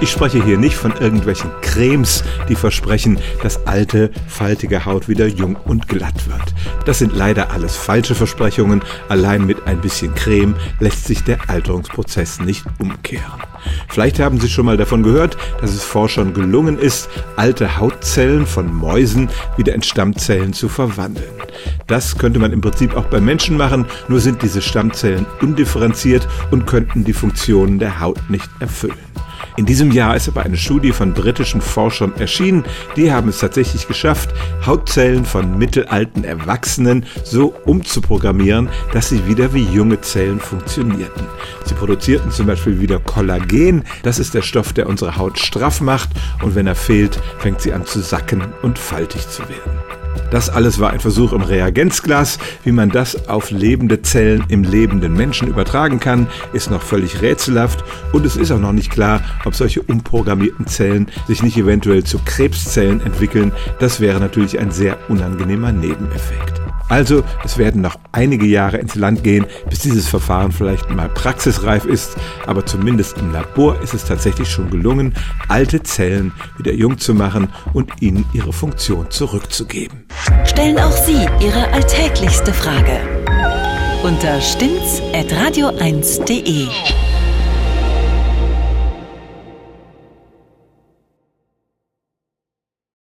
Ich spreche hier nicht von irgendwelchen Cremes, die versprechen, dass alte, faltige Haut wieder jung und glatt wird. Das sind leider alles falsche Versprechungen. Allein mit ein bisschen Creme lässt sich der Alterungsprozess nicht umkehren. Vielleicht haben Sie schon mal davon gehört, dass es Forschern gelungen ist, alte Hautzellen von Mäusen wieder in Stammzellen zu verwandeln. Das könnte man im Prinzip auch bei Menschen machen, nur sind diese Stammzellen undifferenziert und könnten die Funktionen der Haut nicht erfüllen. In diesem Jahr ist aber eine Studie von britischen Forschern erschienen. Die haben es tatsächlich geschafft, Hautzellen von mittelalten Erwachsenen so umzuprogrammieren, dass sie wieder wie junge Zellen funktionierten. Sie produzierten zum Beispiel wieder Kollagen. Das ist der Stoff, der unsere Haut straff macht. Und wenn er fehlt, fängt sie an zu sacken und faltig zu werden. Das alles war ein Versuch im Reagenzglas. Wie man das auf lebende Zellen im lebenden Menschen übertragen kann, ist noch völlig rätselhaft und es ist auch noch nicht klar, ob solche umprogrammierten Zellen sich nicht eventuell zu Krebszellen entwickeln. Das wäre natürlich ein sehr unangenehmer Nebeneffekt. Also, es werden noch einige Jahre ins Land gehen, bis dieses Verfahren vielleicht mal praxisreif ist, aber zumindest im Labor ist es tatsächlich schon gelungen, alte Zellen wieder jung zu machen und ihnen ihre Funktion zurückzugeben. Stellen auch Sie Ihre alltäglichste Frage unter stimmtz.radio1.de.